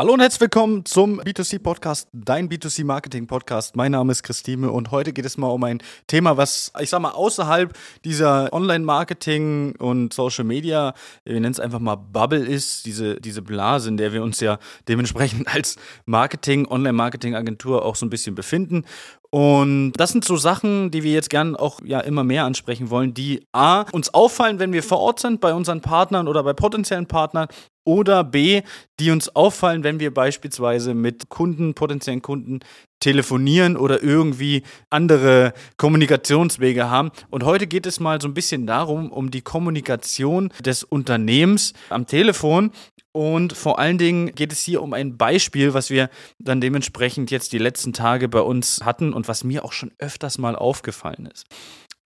Hallo und herzlich willkommen zum B2C Podcast, dein B2C Marketing Podcast. Mein Name ist Christine und heute geht es mal um ein Thema, was ich sag mal außerhalb dieser Online Marketing und Social Media, wir nennen es einfach mal Bubble ist, diese, diese Blase, in der wir uns ja dementsprechend als Marketing, Online Marketing Agentur auch so ein bisschen befinden. Und das sind so Sachen, die wir jetzt gern auch ja immer mehr ansprechen wollen, die A, uns auffallen, wenn wir vor Ort sind bei unseren Partnern oder bei potenziellen Partnern oder B, die uns auffallen, wenn wir beispielsweise mit Kunden, potenziellen Kunden telefonieren oder irgendwie andere Kommunikationswege haben. Und heute geht es mal so ein bisschen darum, um die Kommunikation des Unternehmens am Telefon. Und vor allen Dingen geht es hier um ein Beispiel, was wir dann dementsprechend jetzt die letzten Tage bei uns hatten und was mir auch schon öfters mal aufgefallen ist.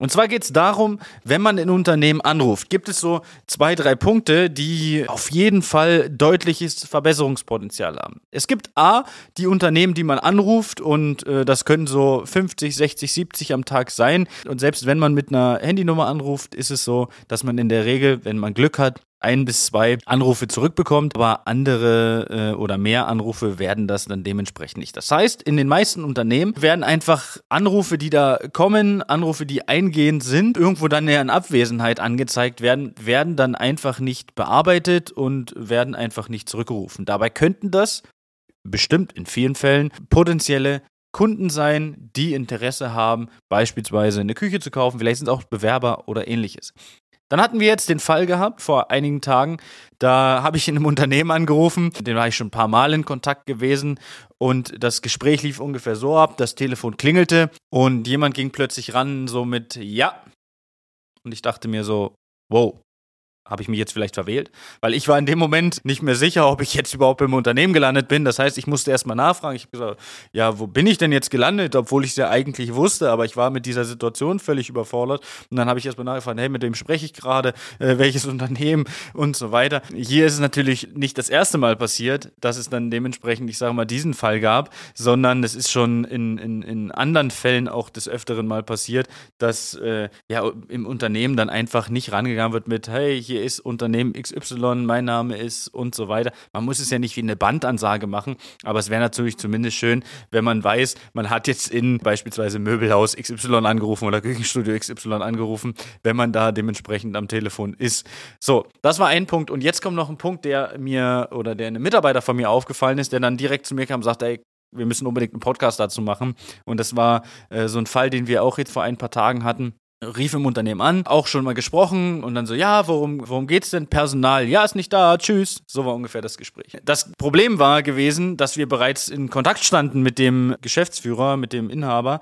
Und zwar geht es darum, wenn man ein Unternehmen anruft, gibt es so zwei, drei Punkte, die auf jeden Fall deutliches Verbesserungspotenzial haben. Es gibt A, die Unternehmen, die man anruft und äh, das können so 50, 60, 70 am Tag sein. Und selbst wenn man mit einer Handynummer anruft, ist es so, dass man in der Regel, wenn man Glück hat, ein bis zwei Anrufe zurückbekommt, aber andere äh, oder mehr Anrufe werden das dann dementsprechend nicht. Das heißt, in den meisten Unternehmen werden einfach Anrufe, die da kommen, Anrufe, die eingehend sind, irgendwo dann in Abwesenheit angezeigt werden, werden dann einfach nicht bearbeitet und werden einfach nicht zurückgerufen. Dabei könnten das bestimmt in vielen Fällen potenzielle Kunden sein, die Interesse haben, beispielsweise eine Küche zu kaufen, vielleicht sind es auch Bewerber oder ähnliches. Dann hatten wir jetzt den Fall gehabt vor einigen Tagen. Da habe ich in einem Unternehmen angerufen, den war ich schon ein paar Mal in Kontakt gewesen und das Gespräch lief ungefähr so ab, das Telefon klingelte und jemand ging plötzlich ran so mit ja. Und ich dachte mir so, wow, habe ich mich jetzt vielleicht verwählt? Weil ich war in dem Moment nicht mehr sicher, ob ich jetzt überhaupt im Unternehmen gelandet bin. Das heißt, ich musste erstmal nachfragen. Ich habe gesagt, ja, wo bin ich denn jetzt gelandet? Obwohl ich es ja eigentlich wusste, aber ich war mit dieser Situation völlig überfordert. Und dann habe ich erstmal nachgefragt, hey, mit wem spreche ich gerade? Äh, welches Unternehmen? Und so weiter. Hier ist es natürlich nicht das erste Mal passiert, dass es dann dementsprechend, ich sage mal, diesen Fall gab, sondern es ist schon in, in, in anderen Fällen auch des Öfteren mal passiert, dass äh, ja im Unternehmen dann einfach nicht rangegangen wird mit, hey, hier hier ist Unternehmen XY, mein Name ist und so weiter. Man muss es ja nicht wie eine Bandansage machen, aber es wäre natürlich zumindest schön, wenn man weiß, man hat jetzt in beispielsweise Möbelhaus XY angerufen oder Küchenstudio XY angerufen, wenn man da dementsprechend am Telefon ist. So, das war ein Punkt. Und jetzt kommt noch ein Punkt, der mir oder der einem Mitarbeiter von mir aufgefallen ist, der dann direkt zu mir kam und sagte, ey, wir müssen unbedingt einen Podcast dazu machen. Und das war äh, so ein Fall, den wir auch jetzt vor ein paar Tagen hatten rief im Unternehmen an, auch schon mal gesprochen und dann so, ja, worum, worum geht's denn? Personal, ja, ist nicht da, tschüss. So war ungefähr das Gespräch. Das Problem war gewesen, dass wir bereits in Kontakt standen mit dem Geschäftsführer, mit dem Inhaber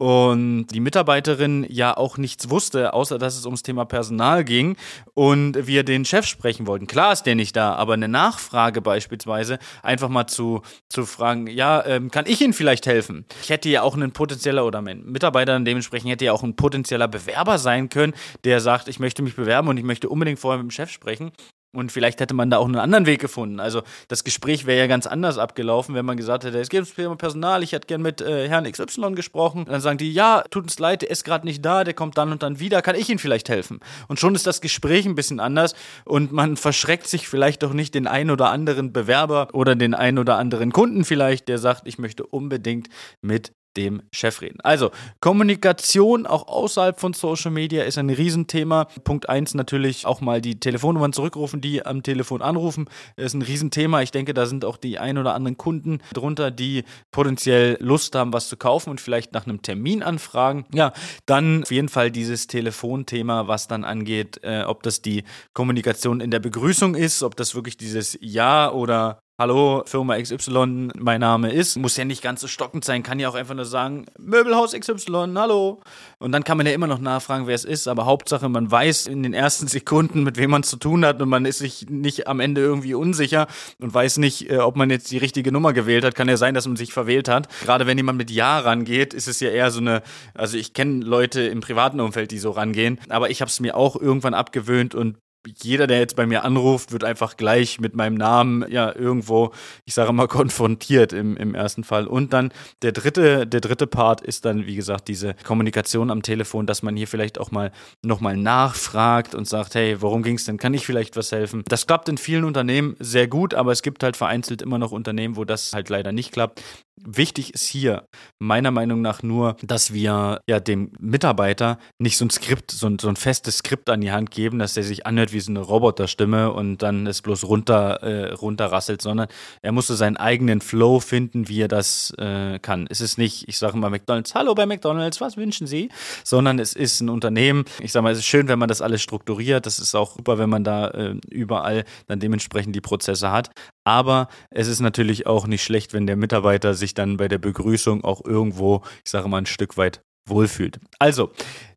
und die Mitarbeiterin ja auch nichts wusste, außer dass es ums Thema Personal ging und wir den Chef sprechen wollten. Klar ist der nicht da, aber eine Nachfrage beispielsweise einfach mal zu, zu fragen, ja, ähm, kann ich Ihnen vielleicht helfen? Ich hätte ja auch ein potenzieller oder mein Mitarbeiter dementsprechend hätte ja auch ein potenzieller Bewerber sein können, der sagt, ich möchte mich bewerben und ich möchte unbedingt vorher mit dem Chef sprechen. Und vielleicht hätte man da auch einen anderen Weg gefunden. Also das Gespräch wäre ja ganz anders abgelaufen, wenn man gesagt hätte, es gibt Personal, ich hätte gern mit äh, Herrn XY gesprochen. dann sagen die, ja, tut uns leid, der ist gerade nicht da, der kommt dann und dann wieder, kann ich Ihnen vielleicht helfen? Und schon ist das Gespräch ein bisschen anders und man verschreckt sich vielleicht doch nicht den einen oder anderen Bewerber oder den einen oder anderen Kunden vielleicht, der sagt, ich möchte unbedingt mit dem Chef reden. Also, Kommunikation auch außerhalb von Social Media ist ein Riesenthema. Punkt 1 natürlich auch mal die Telefonnummern zurückrufen, die am Telefon anrufen, ist ein Riesenthema. Ich denke, da sind auch die ein oder anderen Kunden drunter, die potenziell Lust haben, was zu kaufen und vielleicht nach einem Termin anfragen. Ja, dann auf jeden Fall dieses Telefonthema, was dann angeht, äh, ob das die Kommunikation in der Begrüßung ist, ob das wirklich dieses Ja oder Hallo, Firma XY, mein Name ist. Muss ja nicht ganz so stockend sein, kann ja auch einfach nur sagen, Möbelhaus XY, hallo. Und dann kann man ja immer noch nachfragen, wer es ist, aber Hauptsache, man weiß in den ersten Sekunden, mit wem man zu tun hat und man ist sich nicht am Ende irgendwie unsicher und weiß nicht, äh, ob man jetzt die richtige Nummer gewählt hat. Kann ja sein, dass man sich verwählt hat. Gerade wenn jemand mit Ja rangeht, ist es ja eher so eine, also ich kenne Leute im privaten Umfeld, die so rangehen, aber ich habe es mir auch irgendwann abgewöhnt und jeder, der jetzt bei mir anruft, wird einfach gleich mit meinem Namen ja irgendwo, ich sage mal, konfrontiert im, im ersten Fall. Und dann der dritte, der dritte Part ist dann, wie gesagt, diese Kommunikation am Telefon, dass man hier vielleicht auch mal nochmal nachfragt und sagt, hey, worum ging es denn? Kann ich vielleicht was helfen? Das klappt in vielen Unternehmen sehr gut, aber es gibt halt vereinzelt immer noch Unternehmen, wo das halt leider nicht klappt. Wichtig ist hier meiner Meinung nach nur, dass wir ja dem Mitarbeiter nicht so ein Skript, so ein, so ein festes Skript an die Hand geben, dass der sich anhört wie so eine Roboterstimme und dann es bloß runter, äh, runterrasselt, sondern er musste seinen eigenen Flow finden, wie er das äh, kann. Es ist nicht, ich sage mal McDonalds, hallo bei McDonalds, was wünschen Sie? Sondern es ist ein Unternehmen. Ich sage mal, es ist schön, wenn man das alles strukturiert. Das ist auch super, wenn man da äh, überall dann dementsprechend die Prozesse hat. Aber es ist natürlich auch nicht schlecht, wenn der Mitarbeiter sich dann bei der Begrüßung auch irgendwo, ich sage mal, ein Stück weit wohlfühlt. Also,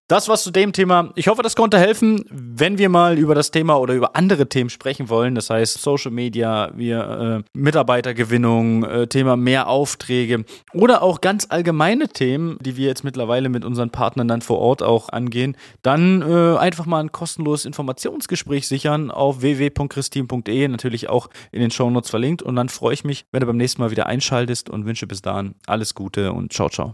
das war's zu dem Thema. Ich hoffe, das konnte helfen, wenn wir mal über das Thema oder über andere Themen sprechen wollen. Das heißt Social Media, wir äh, Mitarbeitergewinnung, äh, Thema mehr Aufträge oder auch ganz allgemeine Themen, die wir jetzt mittlerweile mit unseren Partnern dann vor Ort auch angehen. Dann äh, einfach mal ein kostenloses Informationsgespräch sichern auf www.christin.de, natürlich auch in den Shownotes verlinkt. Und dann freue ich mich, wenn du beim nächsten Mal wieder einschaltest und wünsche bis dahin alles Gute und ciao, ciao.